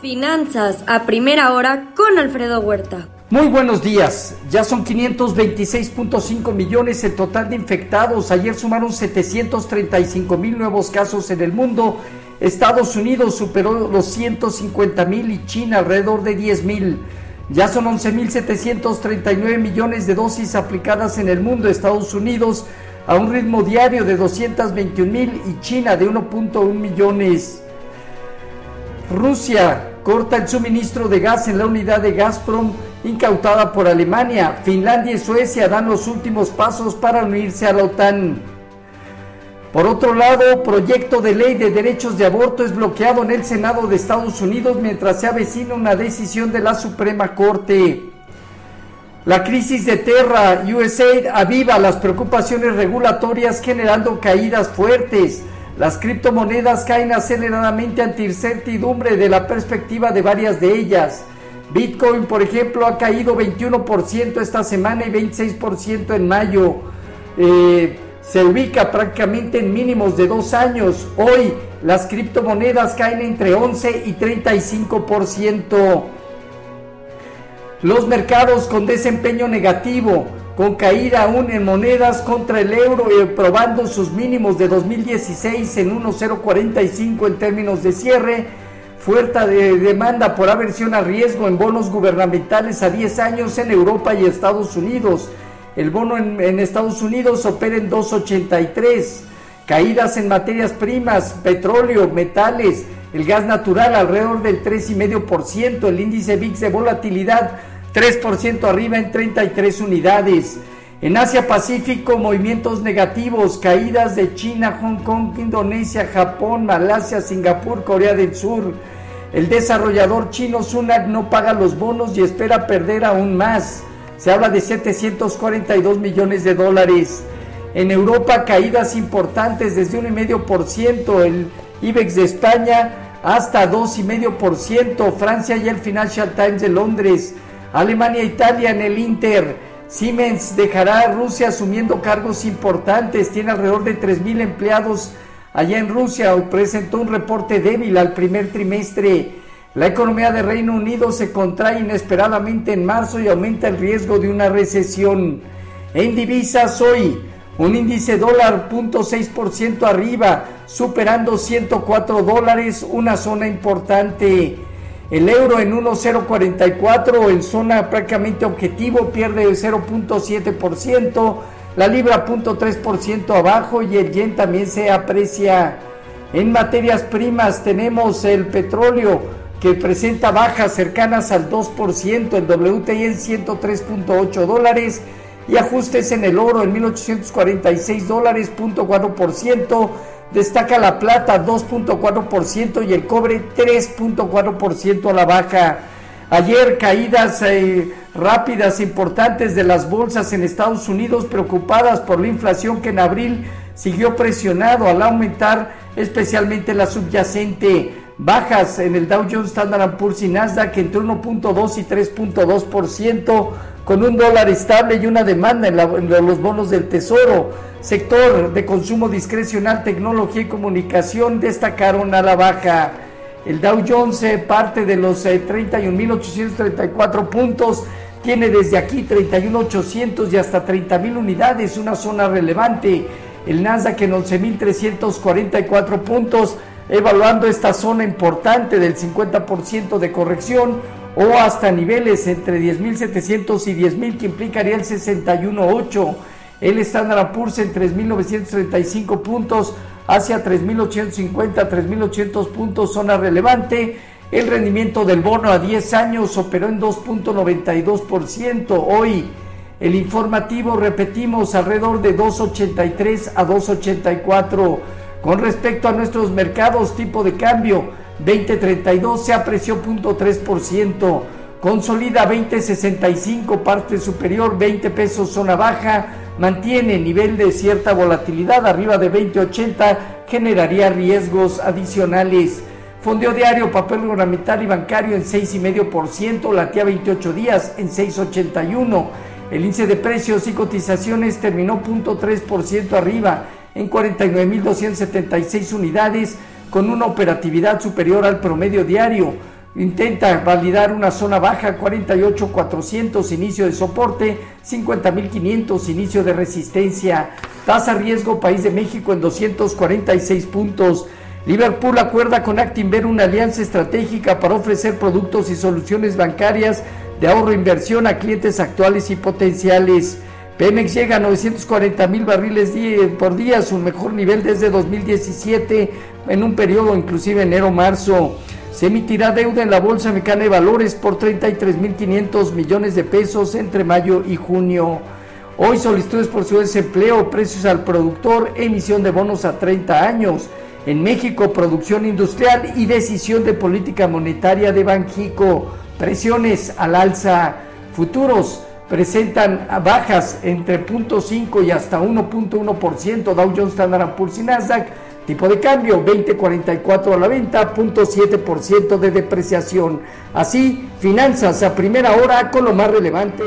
Finanzas a primera hora con Alfredo Huerta. Muy buenos días. Ya son 526.5 millones el total de infectados. Ayer sumaron 735 mil nuevos casos en el mundo. Estados Unidos superó los 150 mil y China alrededor de 10 mil. Ya son 11.739 millones de dosis aplicadas en el mundo. Estados Unidos a un ritmo diario de 221 mil y China de 1.1 millones. Rusia corta el suministro de gas en la unidad de Gazprom incautada por Alemania. Finlandia y Suecia dan los últimos pasos para unirse a la OTAN. Por otro lado, proyecto de ley de derechos de aborto es bloqueado en el Senado de Estados Unidos mientras se avecina una decisión de la Suprema Corte. La crisis de Terra USAID aviva las preocupaciones regulatorias generando caídas fuertes. Las criptomonedas caen aceleradamente ante incertidumbre de la perspectiva de varias de ellas. Bitcoin, por ejemplo, ha caído 21% esta semana y 26% en mayo. Eh, se ubica prácticamente en mínimos de dos años. Hoy las criptomonedas caen entre 11 y 35%. Los mercados con desempeño negativo con caída aún en monedas contra el euro y probando sus mínimos de 2016 en 1.045 en términos de cierre, fuerte de demanda por aversión a riesgo en bonos gubernamentales a 10 años en Europa y Estados Unidos. El bono en, en Estados Unidos opera en 2.83. Caídas en materias primas, petróleo, metales, el gas natural alrededor del 3,5%, el índice VIX de volatilidad 3% arriba en 33 unidades. En Asia Pacífico, movimientos negativos, caídas de China, Hong Kong, Indonesia, Japón, Malasia, Singapur, Corea del Sur. El desarrollador chino Sunac no paga los bonos y espera perder aún más. Se habla de 742 millones de dólares. En Europa, caídas importantes desde 1,5%. El IBEX de España hasta 2,5%. Francia y el Financial Times de Londres Alemania e Italia en el Inter. Siemens dejará a Rusia asumiendo cargos importantes. Tiene alrededor de 3.000 empleados allá en Rusia. Presentó un reporte débil al primer trimestre. La economía de Reino Unido se contrae inesperadamente en marzo y aumenta el riesgo de una recesión. En divisas hoy, un índice dólar 0.6% arriba, superando 104 dólares, una zona importante. El euro en 1,044 en zona prácticamente objetivo pierde 0.7%, la libra 0.3% abajo y el yen también se aprecia. En materias primas tenemos el petróleo que presenta bajas cercanas al 2%, el WTI en 103.8 dólares y ajustes en el oro en 1846 dólares, 0.4%. Destaca la plata 2.4% y el cobre 3.4% a la baja. Ayer caídas eh, rápidas importantes de las bolsas en Estados Unidos preocupadas por la inflación que en abril siguió presionado al aumentar especialmente la subyacente. Bajas en el Dow Jones, Standard Poor's y Nasdaq entre 1.2 y 3.2% con un dólar estable y una demanda en, en los bonos del Tesoro. Sector de consumo discrecional, tecnología y comunicación destacaron a la baja. El Dow Jones eh, parte de los 31.834 eh, puntos, tiene desde aquí 31.800 y hasta 30.000 unidades, una zona relevante. El Nasdaq en 11.344 puntos, evaluando esta zona importante del 50% de corrección o hasta niveles entre 10.700 y 10.000 que implicaría el 61.8 el Standard Poor's en 3.935 puntos hacia 3.850, 3.800 puntos, zona relevante. El rendimiento del bono a 10 años operó en 2.92%. Hoy el informativo, repetimos, alrededor de 2.83 a 2.84. Con respecto a nuestros mercados, tipo de cambio 2032 se apreció 0.3%. Consolida 20.65, parte superior, 20 pesos, zona baja mantiene nivel de cierta volatilidad arriba de 20.80 generaría riesgos adicionales. Fondeo diario, papel gubernamental y bancario en 6,5%, latía 28 días en 6,81. El índice de precios y cotizaciones terminó 0.3% arriba en 49.276 unidades con una operatividad superior al promedio diario. intenta validar una zona baja 48.400 inicio de soporte, 50.500 inicio de resistencia, tasa riesgo país de México en 246 puntos. Liverpool acuerda con Actinver una alianza estratégica para ofrecer productos y soluciones bancarias de ahorro e inversión a clientes actuales y potenciales. Pemex llega a 940 mil barriles por día, su mejor nivel desde 2017, en un periodo inclusive enero-marzo. Se emitirá deuda en la Bolsa Mexicana de Valores por 33.500 millones de pesos entre mayo y junio. Hoy solicitudes por su desempleo, precios al productor, emisión de bonos a 30 años. En México, producción industrial y decisión de política monetaria de Banjico. Presiones al alza. Futuros presentan bajas entre 0.5 y hasta 1.1%. Dow Jones, Standard Poor's y Nasdaq Tipo de cambio 2044 a la venta, 0.7% de depreciación. Así, finanzas a primera hora con lo más relevante.